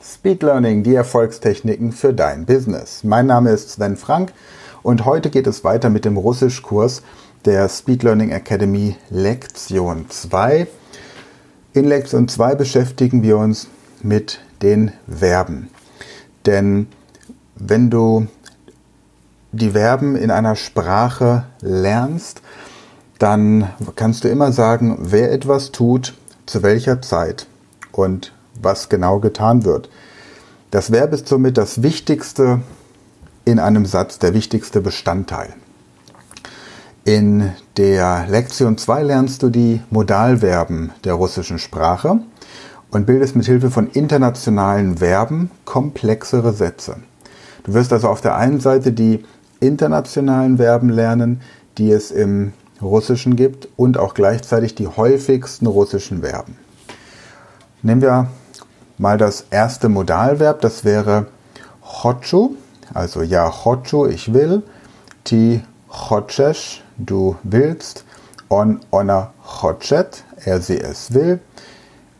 Speed Learning, die Erfolgstechniken für dein Business. Mein Name ist Sven Frank und heute geht es weiter mit dem Russischkurs der Speed Learning Academy Lektion 2. In Lektion 2 beschäftigen wir uns mit den Verben. Denn wenn du die Verben in einer Sprache lernst, dann kannst du immer sagen, wer etwas tut, zu welcher Zeit und was genau getan wird. Das Verb ist somit das Wichtigste in einem Satz, der wichtigste Bestandteil. In der Lektion 2 lernst du die Modalverben der russischen Sprache und bildest mit Hilfe von internationalen Verben komplexere Sätze. Du wirst also auf der einen Seite die internationalen Verben lernen, die es im Russischen gibt und auch gleichzeitig die häufigsten russischen Verben. Nehmen wir mal das erste Modalverb, das wäre chochu, also ja chochu, ich will, ti chochesh, du willst, on ona chochet, er sie es will,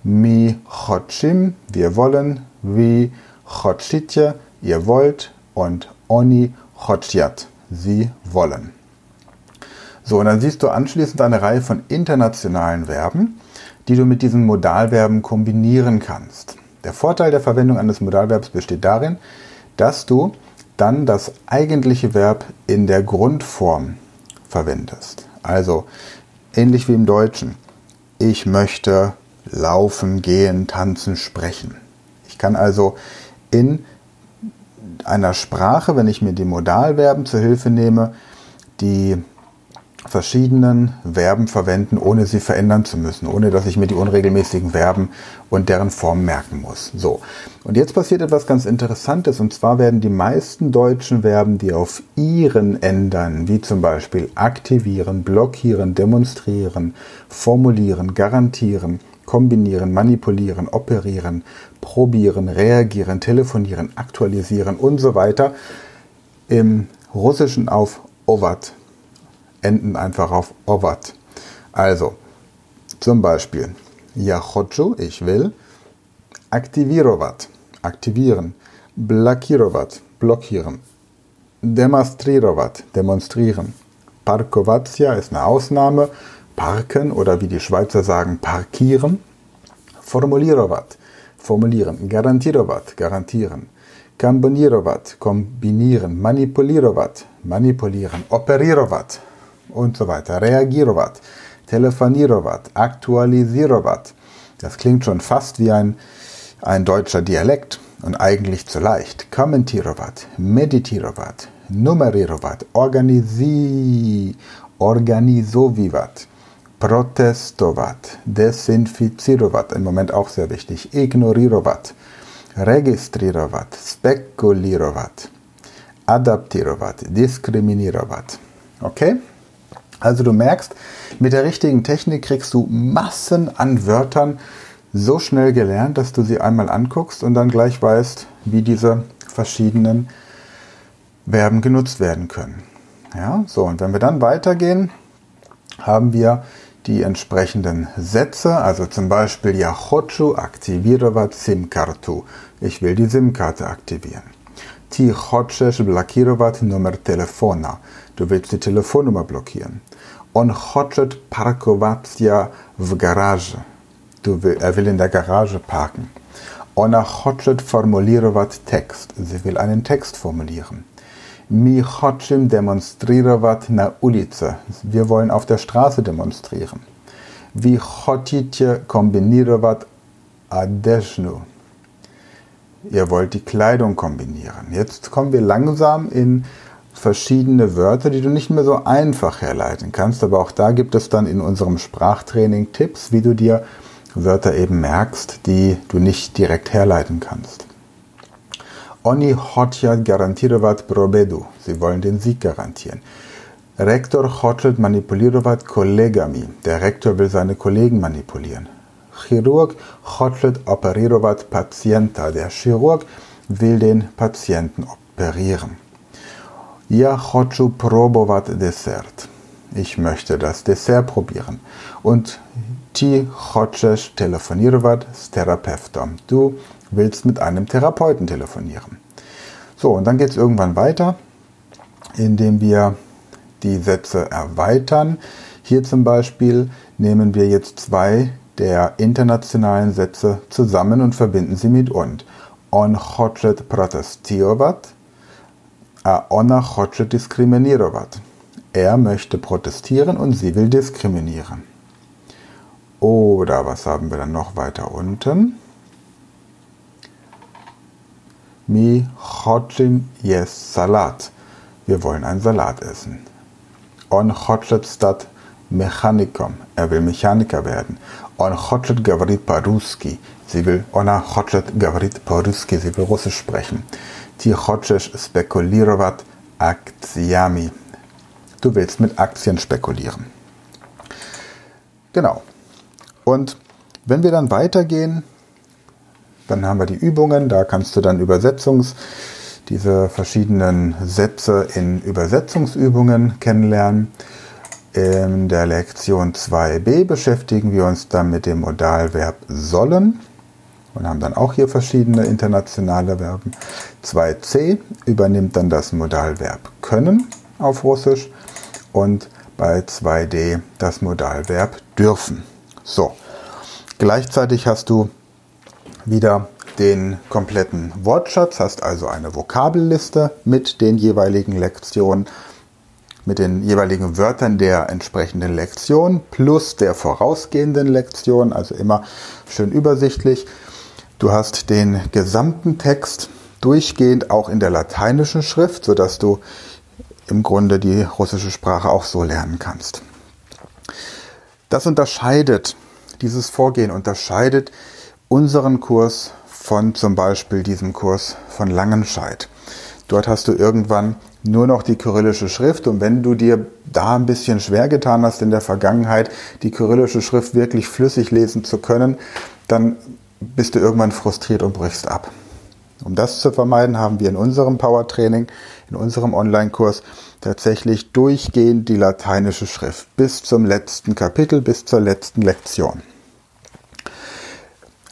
mi chochim, wir wollen, vi chochitje, ihr wollt. Und oni chotjat, sie wollen. So, und dann siehst du anschließend eine Reihe von internationalen Verben, die du mit diesen Modalverben kombinieren kannst. Der Vorteil der Verwendung eines Modalverbs besteht darin, dass du dann das eigentliche Verb in der Grundform verwendest. Also ähnlich wie im Deutschen. Ich möchte laufen, gehen, tanzen, sprechen. Ich kann also in einer Sprache, wenn ich mir die Modalverben zur Hilfe nehme, die verschiedenen Verben verwenden, ohne sie verändern zu müssen, ohne dass ich mir die unregelmäßigen Verben und deren Form merken muss. So. Und jetzt passiert etwas ganz Interessantes, und zwar werden die meisten deutschen Verben, die auf ihren ändern, wie zum Beispiel aktivieren, blockieren, demonstrieren, formulieren, garantieren, kombinieren, manipulieren, operieren, probieren, reagieren, telefonieren, aktualisieren und so weiter, im Russischen auf ovat enden einfach auf ovat. Also, zum Beispiel, ja хочу, ich will, aktivírovat, aktivieren, blokírovat, blockieren, demonstrírovat, demonstrieren, parkovatia ist eine Ausnahme, parken oder wie die Schweizer sagen, parkieren, formulírovat, formulieren, garantírovat, garantieren, kombinírovat, kombinieren, manipulírovat, manipulieren, operírovat, und so weiter. Reagirovat, telefonirovat, aktualisirovat. Das klingt schon fast wie ein, ein deutscher Dialekt und eigentlich zu leicht. Kommentirovat, meditirovat, numerirovat, organisi, organisovivat, protestovat, desinficirovat, im Moment auch sehr wichtig, ignorirovat, registrirovat, spekulirovat, adaptirovat, diskriminirovat. Okay? Also du merkst, mit der richtigen Technik kriegst du Massen an Wörtern so schnell gelernt, dass du sie einmal anguckst und dann gleich weißt, wie diese verschiedenen Verben genutzt werden können. Ja, so und wenn wir dann weitergehen, haben wir die entsprechenden Sätze, also zum Beispiel ja, Yahochu aktivirowa SIM-Kartu. Ich will die SIM-Karte aktivieren. Ty chcesz blokirować numer telefona. Du willst die Telefonnummer blockieren. On chce parkować w garaży. Du will, er will in der Garage parken. Ona chce formulirować Text. Sie will einen Text formulieren. Mi chcem demonstrować na ulicy. Wir wollen auf der Straße demonstrieren. Wie chcecie kombinirować adesznu? Ihr wollt die Kleidung kombinieren. Jetzt kommen wir langsam in verschiedene Wörter, die du nicht mehr so einfach herleiten kannst. Aber auch da gibt es dann in unserem Sprachtraining Tipps, wie du dir Wörter eben merkst, die du nicht direkt herleiten kannst. Oni hoćat garantirovat probedu. Sie wollen den Sieg garantieren. Rektor hoćat manipulirovat kolegami. Der Rektor will seine Kollegen manipulieren chirurg hoćet operirovat pacienta. Der Chirurg will den Patienten operieren. Ja hoću probovat desert. Ich möchte das Dessert probieren. Und ti hoćeš telefonirovat s terapeutom. Du willst mit einem Therapeuten telefonieren. So, und dann geht es irgendwann weiter, indem wir die Sätze erweitern. Hier zum Beispiel nehmen wir jetzt zwei der internationalen Sätze zusammen und verbinden sie mit und. On хочет протестировать, a ona хочет дискриминировать. Er möchte protestieren und sie will diskriminieren. Oder was haben wir dann noch weiter unten? Mi хочем есть Salat. Wir wollen einen Salat essen. On хочет стать Mechanikom. Er will Mechaniker werden. On хочет говорить по-русски. Sie will, ona хочет говорить по-русски. Sie will Russisch sprechen. Ти хочешь спекулировать акциями. Du willst mit Aktien spekulieren. Genau. Und wenn wir dann weitergehen, dann haben wir die Übungen, da kannst du dann Übersetzungs, diese verschiedenen Sätze in Übersetzungsübungen kennenlernen. In der Lektion 2b beschäftigen wir uns dann mit dem Modalverb sollen und haben dann auch hier verschiedene internationale Verben. 2c übernimmt dann das Modalverb können auf Russisch und bei 2d das Modalverb dürfen. So, gleichzeitig hast du wieder den kompletten Wortschatz, hast also eine Vokabelliste mit den jeweiligen Lektionen, mit den jeweiligen Wörtern der entsprechenden Lektion plus der vorausgehenden Lektion, also immer schön übersichtlich. Du hast den gesamten Text durchgehend auch in der lateinischen Schrift, sodass du im Grunde die russische Sprache auch so lernen kannst. Das unterscheidet, dieses Vorgehen unterscheidet unseren Kurs von zum Beispiel diesem Kurs von Langenscheid. Dort hast du irgendwann nur noch die kyrillische Schrift und wenn du dir da ein bisschen schwer getan hast in der Vergangenheit, die kyrillische Schrift wirklich flüssig lesen zu können, dann bist du irgendwann frustriert und brichst ab. Um das zu vermeiden, haben wir in unserem Power Training, in unserem Online-Kurs tatsächlich durchgehend die lateinische Schrift bis zum letzten Kapitel, bis zur letzten Lektion.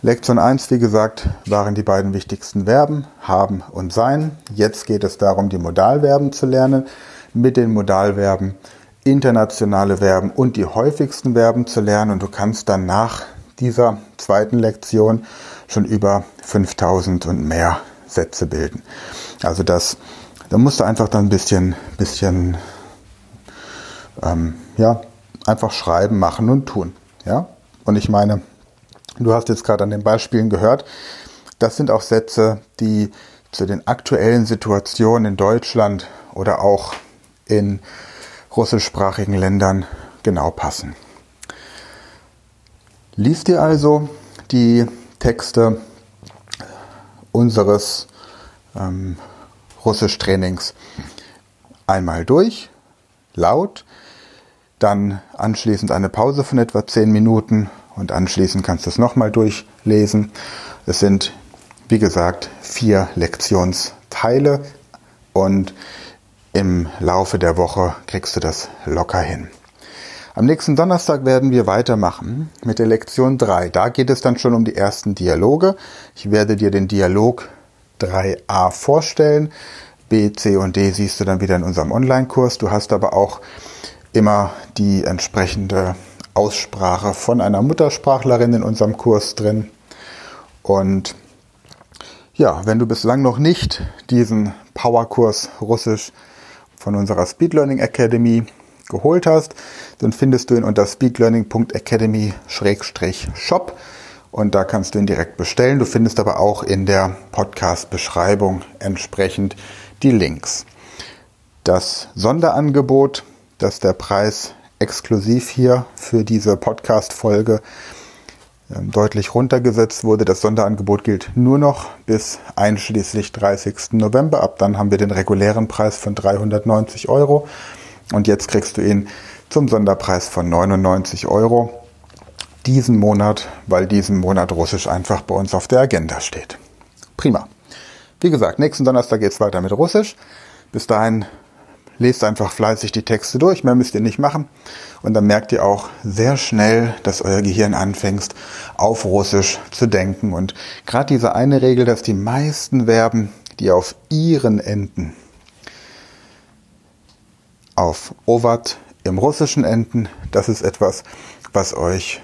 Lektion 1, wie gesagt, waren die beiden wichtigsten Verben, haben und sein. Jetzt geht es darum, die Modalverben zu lernen, mit den Modalverben internationale Verben und die häufigsten Verben zu lernen. Und du kannst dann nach dieser zweiten Lektion schon über 5000 und mehr Sätze bilden. Also das, da musst du einfach dann ein bisschen, bisschen, ähm, ja, einfach schreiben, machen und tun. Ja, und ich meine, du hast jetzt gerade an den Beispielen gehört, das sind auch Sätze, die zu den aktuellen Situationen in Deutschland oder auch in russischsprachigen Ländern genau passen. Lies dir also die Texte unseres ähm, Russisch-Trainings einmal durch, laut, dann anschließend eine Pause von etwa 10 Minuten und anschließend kannst du es nochmal durchlesen. Es sind, wie gesagt, vier Lektionsteile und im Laufe der Woche kriegst du das locker hin. Am nächsten Donnerstag werden wir weitermachen mit der Lektion 3. Da geht es dann schon um die ersten Dialoge. Ich werde dir den Dialog 3a vorstellen. B, C und D siehst du dann wieder in unserem Online-Kurs. Du hast aber auch immer die entsprechende Aussprache von einer Muttersprachlerin in unserem Kurs drin. Und ja, wenn du bislang noch nicht diesen Powerkurs Russisch von unserer Speed Learning Academy geholt hast, dann findest du ihn unter speedlearning.academy-shop und da kannst du ihn direkt bestellen. Du findest aber auch in der Podcast-Beschreibung entsprechend die Links. Das Sonderangebot, dass der Preis exklusiv hier für diese Podcast-Folge ähm, deutlich runtergesetzt wurde. Das Sonderangebot gilt nur noch bis einschließlich 30. November. Ab dann haben wir den regulären Preis von 390 Euro. Und jetzt kriegst du ihn zum Sonderpreis von 99 Euro diesen Monat, weil diesen Monat Russisch einfach bei uns auf der Agenda steht. Prima. Wie gesagt, nächsten Donnerstag geht es weiter mit Russisch. Bis dahin lest einfach fleißig die Texte durch, mehr müsst ihr nicht machen. Und dann merkt ihr auch sehr schnell, dass euer Gehirn anfängt, auf Russisch zu denken. Und gerade diese eine Regel, dass die meisten Verben, die auf ihren enden, auf Ovat im Russischen enden, das ist etwas, was euch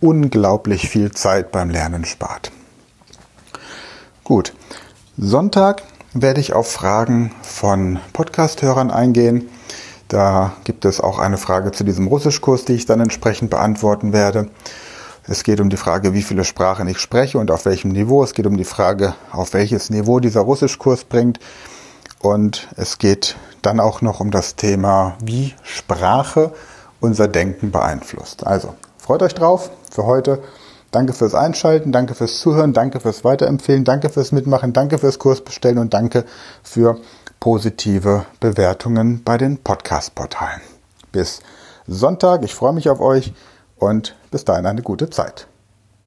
unglaublich viel Zeit beim Lernen spart. Gut, Sonntag werde ich auf Fragen von Podcast-Hörern eingehen. Da gibt es auch eine Frage zu diesem Russischkurs, die ich dann entsprechend beantworten werde. Es geht um die Frage, wie viele Sprachen ich spreche und auf welchem Niveau. Es geht um die Frage, auf welches Niveau dieser Russischkurs bringt. Und es geht dann auch noch um das Thema, wie Sprache unser Denken beeinflusst. Also freut euch drauf für heute. Danke fürs Einschalten, danke fürs Zuhören, danke fürs Weiterempfehlen, danke fürs Mitmachen, danke fürs Kursbestellen und danke für positive Bewertungen bei den Podcast-Portalen. Bis Sonntag, ich freue mich auf euch und bis dahin eine gute Zeit.